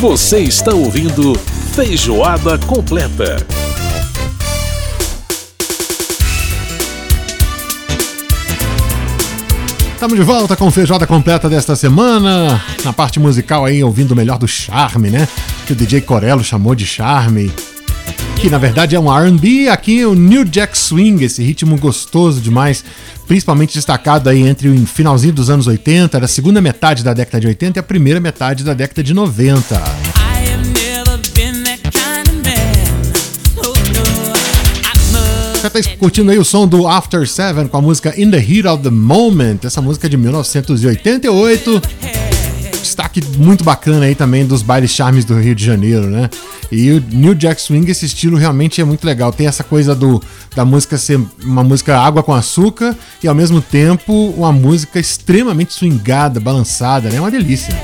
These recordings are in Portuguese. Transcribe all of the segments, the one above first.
Você está ouvindo Feijoada Completa. Estamos de volta com feijoada completa desta semana. Na parte musical aí, ouvindo o melhor do charme, né? Que o DJ Corello chamou de charme. Que na verdade é um RB, aqui o New Jack Swing, esse ritmo gostoso demais, principalmente destacado aí entre o finalzinho dos anos 80, a segunda metade da década de 80 e a primeira metade da década de 90. Você tá curtindo aí o som do After Seven com a música In the Heat of the Moment, essa música de 1988. Destaque muito bacana aí também dos bailes charmes do Rio de Janeiro, né? E o New Jack Swing, esse estilo realmente é muito legal. Tem essa coisa do da música ser uma música água com açúcar e ao mesmo tempo uma música extremamente swingada, balançada, né? É uma delícia.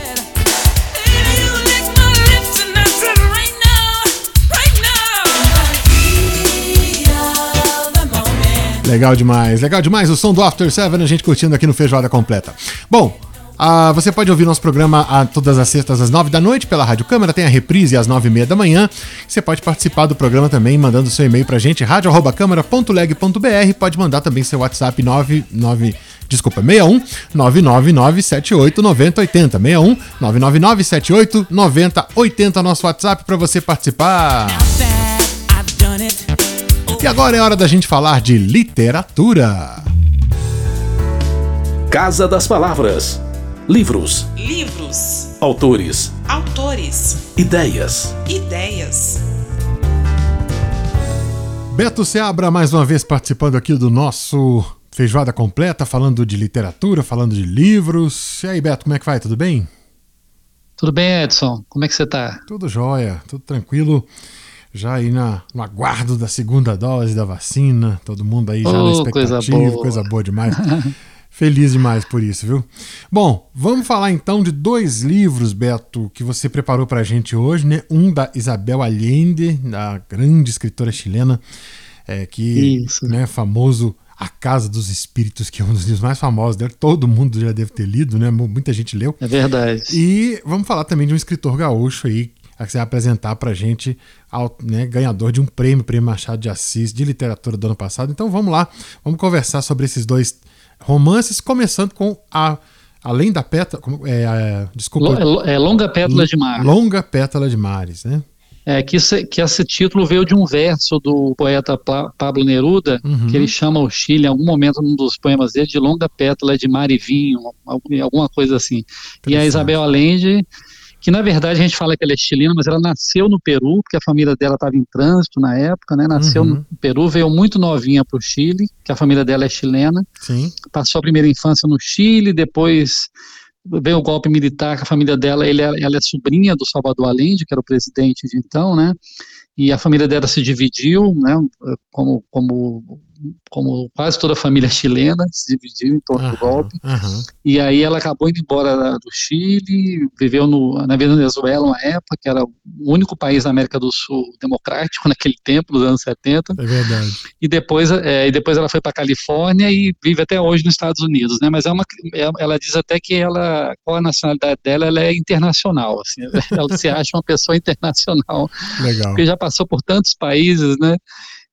Legal demais, legal demais. O som do After Seven, a gente curtindo aqui no Feijoada Completa. Bom, ah, você pode ouvir nosso programa a, todas as sextas às nove da noite pela Rádio Câmara, tem a reprise às nove e meia da manhã. Você pode participar do programa também mandando seu e-mail pra gente, radio.câmara.leg.br. Pode mandar também seu WhatsApp 99, desculpa, 61 999 78 9080. 61 999 78 9080, nosso WhatsApp para você participar. E agora é hora da gente falar de literatura. Casa das Palavras. Livros. Livros. Autores. Autores. Ideias. Ideias. Beto Seabra, mais uma vez participando aqui do nosso Feijoada Completa, falando de literatura, falando de livros. E aí, Beto, como é que vai? Tudo bem? Tudo bem, Edson? Como é que você tá? Tudo jóia, tudo tranquilo já aí na, no aguardo da segunda dose da vacina, todo mundo aí já oh, na expectativa, coisa boa, coisa boa demais. Feliz demais por isso, viu? Bom, vamos falar então de dois livros, Beto, que você preparou pra gente hoje, né? Um da Isabel Allende, da grande escritora chilena, é, que é né, famoso A Casa dos Espíritos, que é um dos livros mais famosos dela, todo mundo já deve ter lido, né? Muita gente leu. É verdade. E vamos falar também de um escritor gaúcho aí, que você vai apresentar para a gente, né, ganhador de um prêmio, Prêmio Machado de Assis, de literatura do ano passado. Então vamos lá, vamos conversar sobre esses dois romances, começando com a Além da Pétala. É, é, desculpa. É, Longa Pétala de Mar. Longa Pétala de Mares, né? É, que, esse, que esse título veio de um verso do poeta Pablo Neruda, uhum. que ele chama o Chile, em algum momento, num dos poemas dele, de longa pétala de mar e vinho, alguma coisa assim. E a Isabel Allende que na verdade a gente fala que ela é chilena, mas ela nasceu no Peru, porque a família dela estava em trânsito na época, né? Nasceu uhum. no Peru, veio muito novinha para o Chile, que a família dela é chilena. Sim. Passou a primeira infância no Chile, depois veio o golpe militar, que a família dela, ele, é, ela é sobrinha do Salvador Allende, que era o presidente de então, né? E a família dela se dividiu, né? Como, como como quase toda a família chilena, se dividiu em torno uhum, do golpe. Uhum. E aí ela acabou indo embora do Chile, viveu no, na Venezuela uma época, que era o único país da América do Sul democrático naquele tempo, nos anos 70. É verdade. E depois, é, e depois ela foi para a Califórnia e vive até hoje nos Estados Unidos, né? Mas é uma, é, ela diz até que ela, qual a nacionalidade dela, ela é internacional, assim, ela se acha uma pessoa internacional. Legal. Porque já passou por tantos países, né?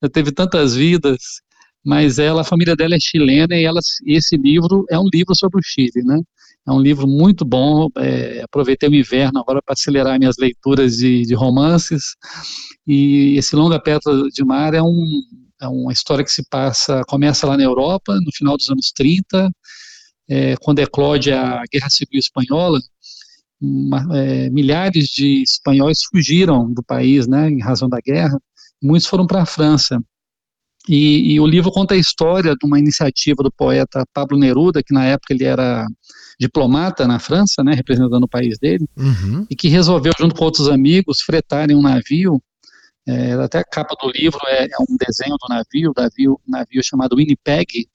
Já teve tantas vidas mas ela, a família dela é chilena e ela, esse livro é um livro sobre o Chile, né? É um livro muito bom. É, aproveitei o inverno agora para acelerar minhas leituras de, de, romances. E esse Longa Pétala de Mar é, um, é uma história que se passa, começa lá na Europa, no final dos anos 30, é, quando eclode a Guerra Civil Espanhola. Uma, é, milhares de espanhóis fugiram do país, né, em razão da guerra. Muitos foram para a França. E, e, o livro conta a história de uma iniciativa do poeta Pablo Neruda, que na época ele era diplomata na França, né, representando o país dele, uhum. e que resolveu, junto com outros amigos, fretarem um navio. É, até a capa do livro é, é um desenho do navio, navio, navio chamado Winnipeg,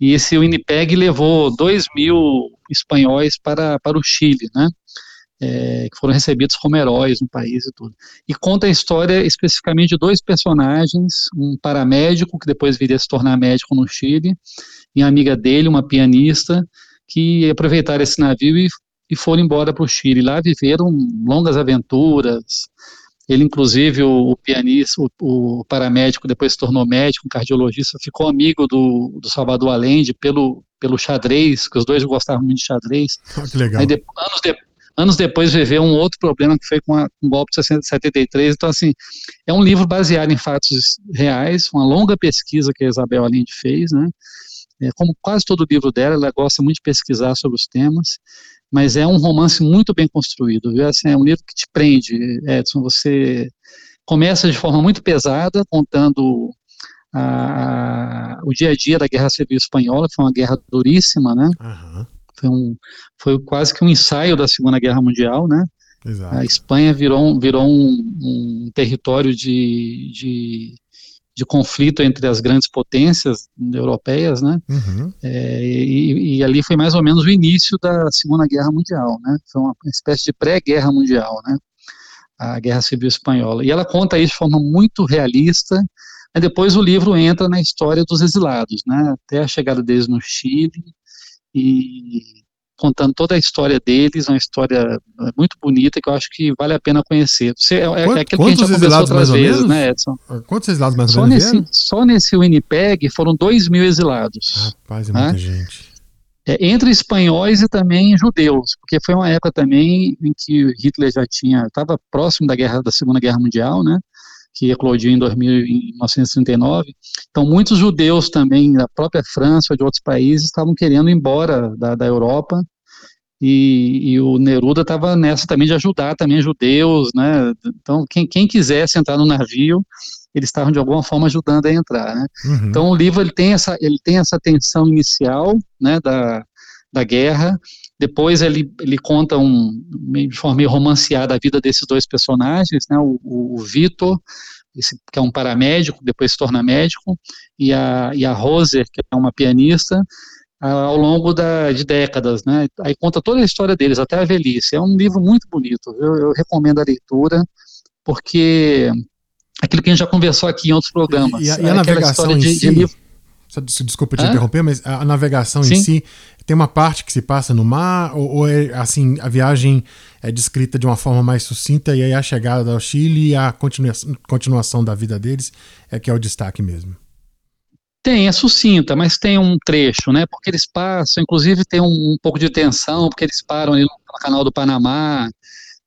e esse Winnipeg levou dois mil espanhóis para, para o Chile, né? É, que foram recebidos como heróis no país e tudo. E conta a história especificamente de dois personagens, um paramédico, que depois viria a se tornar médico no Chile, e a amiga dele, uma pianista, que aproveitaram esse navio e, e foram embora para o Chile. Lá viveram longas aventuras. Ele, inclusive, o, o pianista, o, o, paramédico, depois se tornou médico, um cardiologista, ficou amigo do, do Salvador Allende pelo, pelo xadrez, que os dois gostavam muito de xadrez. Oh, que legal. Aí, de, anos, de, anos depois viveu um outro problema que foi com, a, com o golpe de 73. Então, assim, é um livro baseado em fatos reais, uma longa pesquisa que a Isabel Allende fez, né? É, como quase todo livro dela, ela gosta muito de pesquisar sobre os temas, mas é um romance muito bem construído, viu? Assim, é um livro que te prende, Edson. Você começa de forma muito pesada, contando a, a, o dia a dia da Guerra Civil Espanhola, que foi uma guerra duríssima, né? Uhum. Foi, foi quase que um ensaio da Segunda Guerra Mundial, né? Exato. A Espanha virou, virou um, um território de, de de conflito entre as grandes potências europeias, né? Uhum. É, e, e, ali foi mais ou menos o início da Segunda Guerra Mundial, né? Foi uma espécie de pré-guerra mundial, né? A Guerra Civil Espanhola. E ela conta isso de forma muito realista. E depois o livro entra na história dos exilados, né? Até a chegada deles no Chile e contando toda a história deles, uma história é, muito bonita que eu acho que vale a pena conhecer. Você, é, é, Quanto, aquilo que a gente já conversou outras vezes, né, Edson? Quantos exilados mais ou só menos nesse, Só nesse Winnipeg foram 2 mil exilados. Rapaz, é muita né? gente. É, entre espanhóis e também judeus, porque foi uma época também em que Hitler já tinha, estava próximo da guerra da Segunda Guerra Mundial, né? Que eclodiu em, 2000, em 1939. Então, muitos judeus também da própria França ou de outros países estavam querendo ir embora da, da Europa e, e, o Neruda estava nessa também de ajudar também judeus, né? Então, quem, quem quisesse entrar no navio, eles estavam de alguma forma ajudando a entrar, né? Uhum. Então, o livro ele tem essa ele tem essa tensão inicial, né, da, da guerra. Depois ele, ele conta um de forma meio romanceada a vida desses dois personagens, né? O, o, o Vitor esse, que é um paramédico, depois se torna médico, e a, e a Roser, que é uma pianista, ao longo da, de décadas, né? Aí conta toda a história deles, até a velhice. É um livro muito bonito, eu, eu recomendo a leitura, porque aquilo que a gente já conversou aqui em outros programas. E, a, e a é navegação em de, si, de livro... desculpa te Hã? interromper, mas a navegação Sim? em si tem uma parte que se passa no mar ou, ou, é assim a viagem é descrita de uma forma mais sucinta e aí a chegada ao Chile e a continuação, continuação da vida deles é que é o destaque mesmo. Tem, é sucinta, mas tem um trecho, né? Porque eles passam, inclusive tem um, um pouco de tensão, porque eles param ali no canal do Panamá,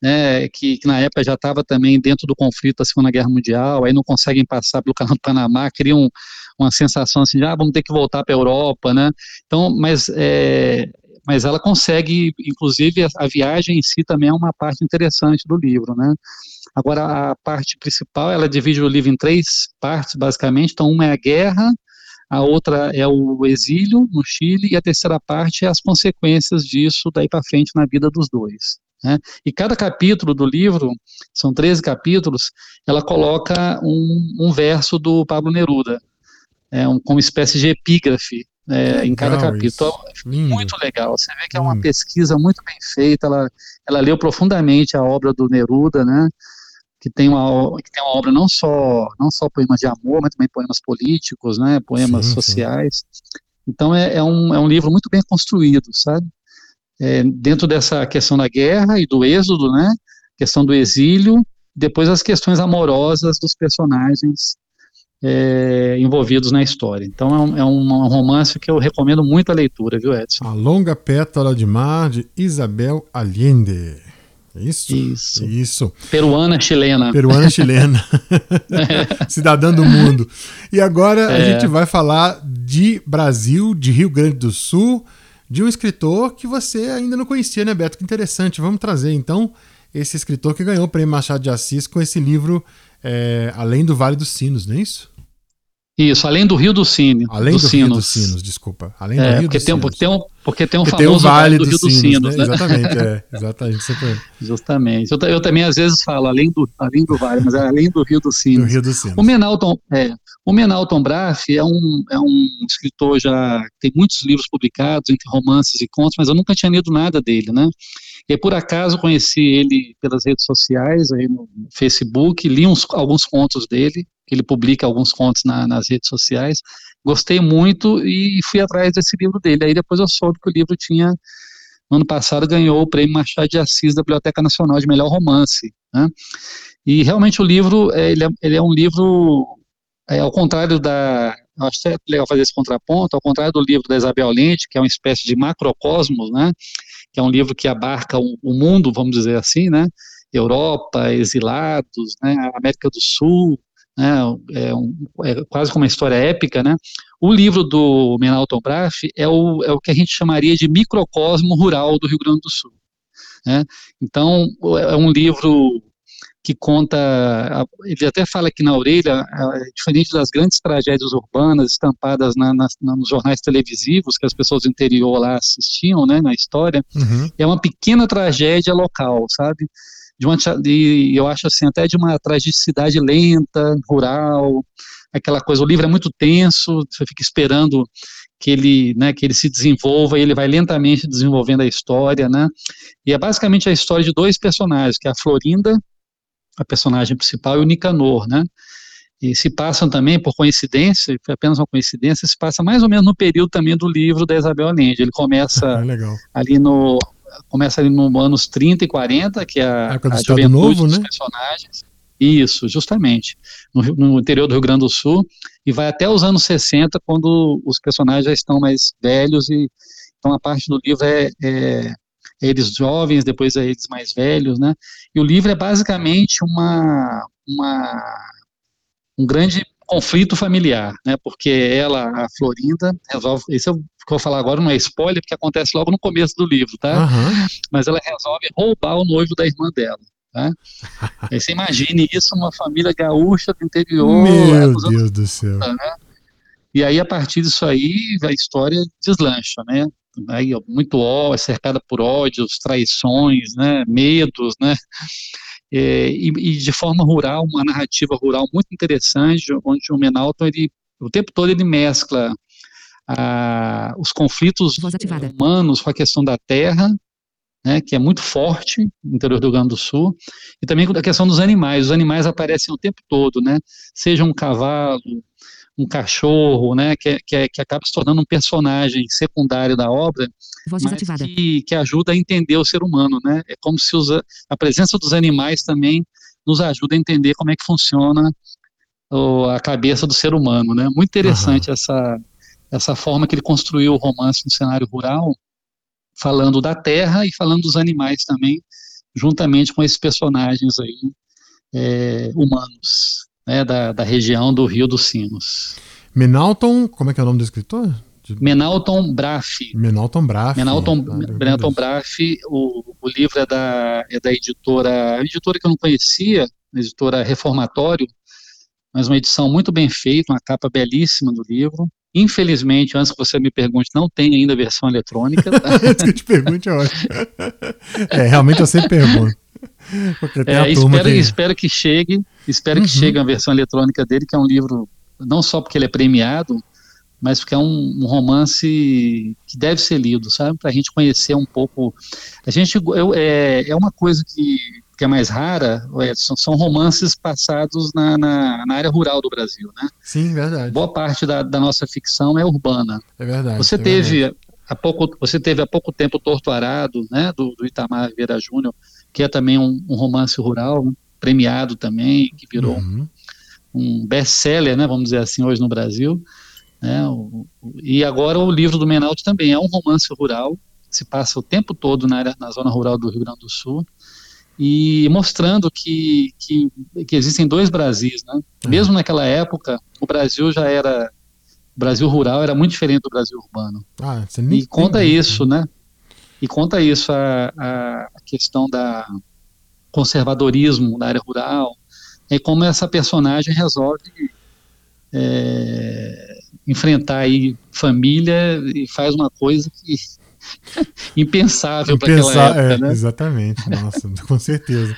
né? Que, que na época já estava também dentro do conflito da Segunda Guerra Mundial, aí não conseguem passar pelo canal do Panamá, criam uma sensação assim de, ah, vamos ter que voltar para a Europa, né? Então, mas é, mas ela consegue, inclusive a, a, viagem em si também é uma parte interessante do livro, né? Agora a parte principal, ela divide o livro em três partes basicamente. Então uma é a guerra, a outra é o exílio no Chile, e a terceira parte é as consequências disso daí para frente na vida dos dois. Né? E cada capítulo do livro, são 13 capítulos, ela coloca um, um verso do Pablo Neruda, é um, como espécie de epígrafe é, em cada capítulo. Muito legal. Você vê que é uma pesquisa muito bem feita. Ela, ela leu profundamente a obra do Neruda, né? que tem uma que tem uma obra não só não só poemas de amor, mas também poemas políticos, né, poemas sim, sociais. Sim. Então é, é, um, é um livro muito bem construído, sabe? É, dentro dessa questão da guerra e do êxodo, né, questão do exílio, depois as questões amorosas dos personagens é, envolvidos na história. Então é um, é um, romance que eu recomendo muito a leitura, viu, Edson? A Longa Pétala de Mar, de Isabel Allende. Isso? Isso. Isso. Peruana chilena. Peruana chilena. é. Cidadã do mundo. E agora é. a gente vai falar de Brasil, de Rio Grande do Sul, de um escritor que você ainda não conhecia, né, Beto? Que interessante. Vamos trazer então esse escritor que ganhou o prêmio Machado de Assis com esse livro é, Além do Vale dos Sinos, não é isso? Isso, além do Rio dos Sinos. Além do, do Rio dos Sinos, desculpa. Além é, do Rio porque dos tem, Sinos. Porque tem um, porque tem um porque famoso tem vale, vale do Rio dos Sinos, né? né? Exatamente, é, exatamente. Justamente. Eu, eu, também às vezes falo além do, além do vale, mas é além do Rio dos Sinos. Do Rio dos Sinos. O Menalton, é, o Menalton Braff é um, é um escritor já tem muitos livros publicados entre romances e contos, mas eu nunca tinha lido nada dele, né? E por acaso conheci ele pelas redes sociais, aí no Facebook, li uns, alguns contos dele, ele publica alguns contos na, nas redes sociais. Gostei muito e fui atrás desse livro dele. Aí depois eu soube que o livro tinha no ano passado ganhou o prêmio Machado de Assis da Biblioteca Nacional de Melhor Romance. Né? E realmente o livro, é, ele, é, ele é um livro, é, ao contrário da, acho é legal fazer esse contraponto, ao contrário do livro da Isabel Lente, que é uma espécie de macrocosmos, né, que é um livro que abarca o, o mundo, vamos dizer assim, né, Europa, exilados, né, América do Sul, né, é, um, é, quase como uma história épica, né, o livro do Menalton Braff é o, é o que a gente chamaria de microcosmo rural do Rio Grande do Sul, né, então é um livro que conta, ele até fala aqui na orelha, diferente das grandes tragédias urbanas estampadas na, na, nos jornais televisivos que as pessoas do interior lá assistiam, né, na história, uhum. é uma pequena tragédia local, sabe? De uma, de, eu acho assim, até de uma tragicidade lenta, rural, aquela coisa, o livro é muito tenso, você fica esperando que ele, né, que ele se desenvolva e ele vai lentamente desenvolvendo a história, né? E é basicamente a história de dois personagens, que é a Florinda a personagem principal, e o Nicanor, né? E se passam também, por coincidência, foi apenas uma coincidência, se passa mais ou menos no período também do livro da Isabel Allende. Ele começa é ali no começa ali no anos 30 e 40, que é a, a, a juventude Novo, dos né? personagens. Isso, justamente, no, no, interior do Rio Grande do Sul, e vai até os anos 60, quando os personagens já estão mais velhos, e então a parte do livro é, é eles jovens, depois a eles mais velhos, né? E o livro é basicamente uma, uma um grande conflito familiar, né? Porque ela, a Florinda, resolve. Isso eu, que eu vou falar agora não é spoiler, porque acontece logo no começo do livro, tá? Uhum. Mas ela resolve roubar o noivo da irmã dela. Tá? Aí você imagine isso numa família gaúcha do interior. Meu Deus anos, do céu. Né? E aí, a partir disso aí, a história deslancha, né? aí, muito ódio, cercada por ódios, traições, né, medos, né, é, e, e, de forma rural, uma narrativa rural muito interessante, onde o Menalton, ele, o tempo todo ele mescla a, os conflitos humanos com a questão da terra, né, que é muito forte no interior do Rio Grande do Sul, e também com a questão dos animais. Os animais aparecem o tempo todo, né, seja um cavalo, um cachorro, né, que, que, que acaba se tornando um personagem secundário da obra, mas que, que ajuda a entender o ser humano, né? É como se os, a presença dos animais também nos ajuda a entender como é que funciona a cabeça do ser humano, né? Muito interessante uhum. essa essa forma que ele construiu o romance no cenário rural, falando da terra e falando dos animais também, juntamente com esses personagens aí é, humanos né, da, da região do Rio dos Sinos. Menalton, como é que é o nome do escritor? De... Menalton Braff. Menalton Braff. Menalton, ah, Menalton Braff, o, o livro é da, é da editora, a editora que eu não conhecia, editora Reformatório, mas uma edição muito bem feita, uma capa belíssima do livro. Infelizmente, antes que você me pergunte, não tem ainda a versão eletrônica. Tá? antes que eu te pergunte, é ótimo. é, realmente eu sempre pergunto. É, espero, que... espero que chegue, espero uhum. que chegue a versão eletrônica dele, que é um livro, não só porque ele é premiado, mas porque é um, um romance que deve ser lido, sabe? Para a gente conhecer um pouco. A gente eu, é, é uma coisa que, que é mais rara, Edson, são romances passados na, na, na, área rural do Brasil, né? Sim, verdade. Boa parte da, da nossa ficção é urbana. É verdade. Você é teve verdade. há pouco, você teve há pouco tempo Torto Arado, né? Do, do Itamar Vieira Júnior que é também um, um romance rural, premiado também, que virou uhum. um best-seller, né, vamos dizer assim, hoje no Brasil. Né, o, e agora o livro do Menaldi também é um romance rural, se passa o tempo todo na, área, na zona rural do Rio Grande do Sul, e mostrando que, que, que existem dois Brasis, né? Uhum. Mesmo naquela época, o Brasil já era o Brasil rural era muito diferente do Brasil urbano. Ah, e conta isso, né? E conta isso a, a questão da conservadorismo na área rural, e como essa personagem resolve é, enfrentar aí família e faz uma coisa que impensável para aquela época, é, né? Exatamente, nossa, com certeza.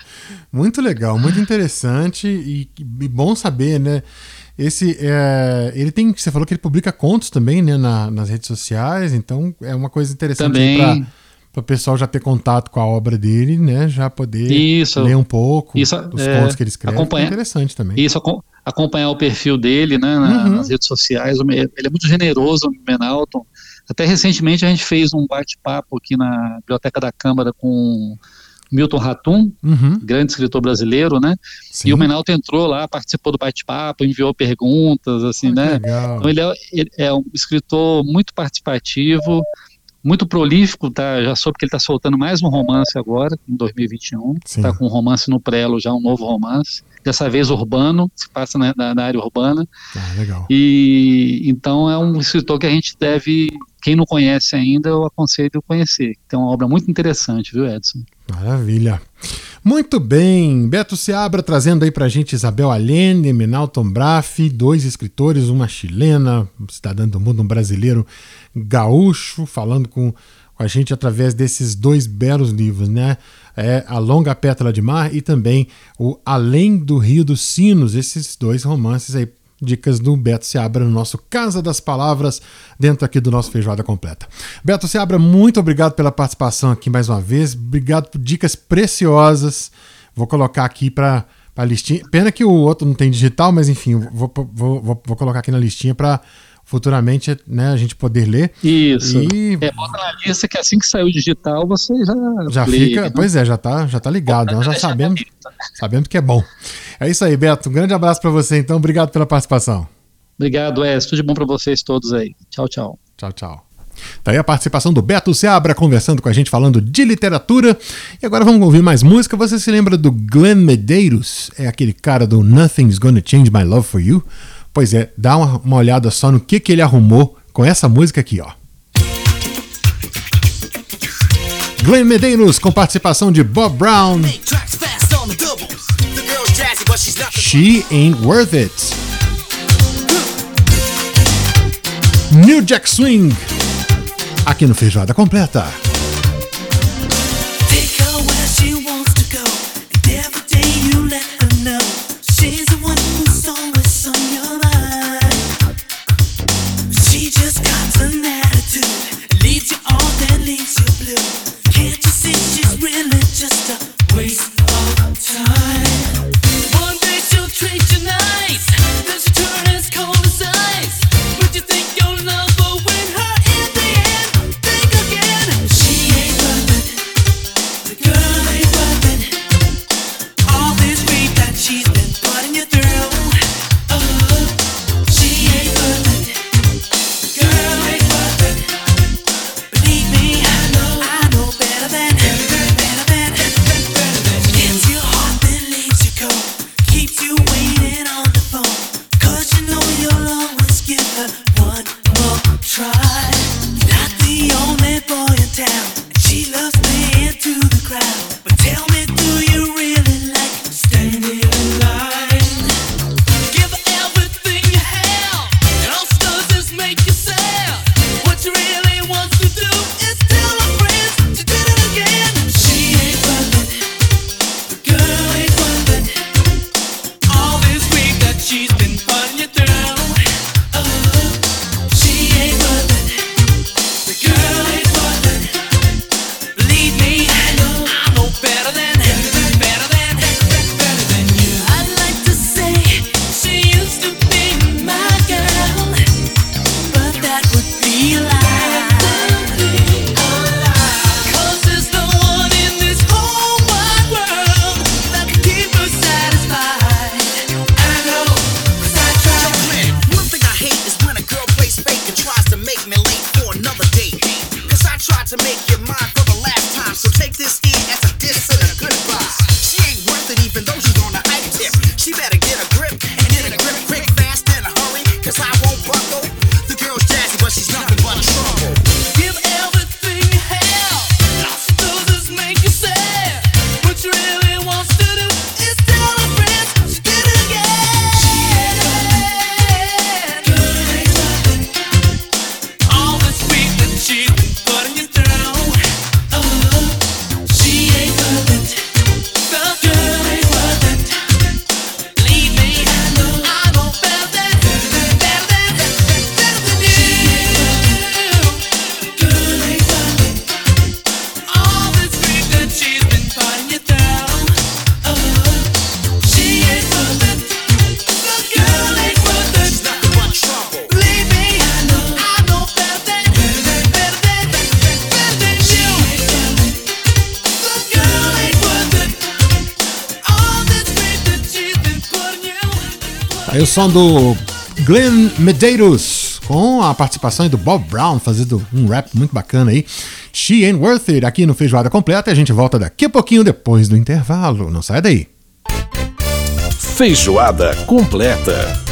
Muito legal, muito interessante e, e bom saber, né? Esse, é, ele tem, você falou que ele publica contos também, né, na, nas redes sociais, então é uma coisa interessante para para o pessoal já ter contato com a obra dele, né? Já poder isso, ler um pouco isso, dos é, contos que ele escreve. Acompanha, é interessante também. Isso, acompanhar o perfil dele, né? Na, uhum. Nas redes sociais. Ele é muito generoso, o Menalton. Até recentemente a gente fez um bate-papo aqui na Biblioteca da Câmara com Milton Ratum, uhum. grande escritor brasileiro, né? Sim. E o Menalto entrou lá, participou do bate-papo, enviou perguntas, assim, né? Legal. Então ele é, ele é, um escritor muito participativo, muito prolífico, tá? Já soube que ele está soltando mais um romance agora, em 2021. Está com um romance no prelo, já um novo romance. Dessa vez urbano, se passa na, na, área urbana. Ah, legal. E então é um escritor que a gente deve, quem não conhece ainda, eu aconselho conhecer. Tem uma obra muito interessante, viu, Edson? Maravilha. Muito bem, Beto Seabra trazendo aí pra gente Isabel Allende, Minalton Braff, dois escritores, uma chilena, cidadã do mundo, um brasileiro gaúcho, falando com, com a gente através desses dois belos livros, né? É A Longa Pétala de Mar e também o Além do Rio dos Sinos, esses dois romances aí dicas do Beto Seabra no nosso Casa das Palavras, dentro aqui do nosso Feijoada Completa. Beto Seabra, muito obrigado pela participação aqui mais uma vez, obrigado por dicas preciosas. Vou colocar aqui para a listinha. Pena que o outro não tem digital, mas enfim, vou, vou, vou, vou colocar aqui na listinha para futuramente né, a gente poder ler. Isso. E... É, bota na lista que assim que sair o digital você já. Já lê, fica. Né? Pois é, já tá, já tá ligado. Nós já sabemos, sabemos que é bom. É isso aí, Beto. Um grande abraço para você, então. Obrigado pela participação. Obrigado, Wes. Tudo de bom para vocês todos aí. Tchau, tchau. Tchau, tchau. Tá aí a participação do Beto Seabra conversando com a gente, falando de literatura. E agora vamos ouvir mais música. Você se lembra do Glenn Medeiros? É aquele cara do Nothing's Gonna Change My Love for You? Pois é, dá uma, uma olhada só no que, que ele arrumou com essa música aqui, ó. Glenn Medeiros com participação de Bob Brown. She Ain't Worth It. New Jack Swing. Aqui no Feijoada Completa. Aí o som do Glenn Medeiros, com a participação do Bob Brown, fazendo um rap muito bacana aí. She Ain't Worth It, aqui no Feijoada Completa, a gente volta daqui a pouquinho depois do intervalo. Não sai daí. Feijoada Completa.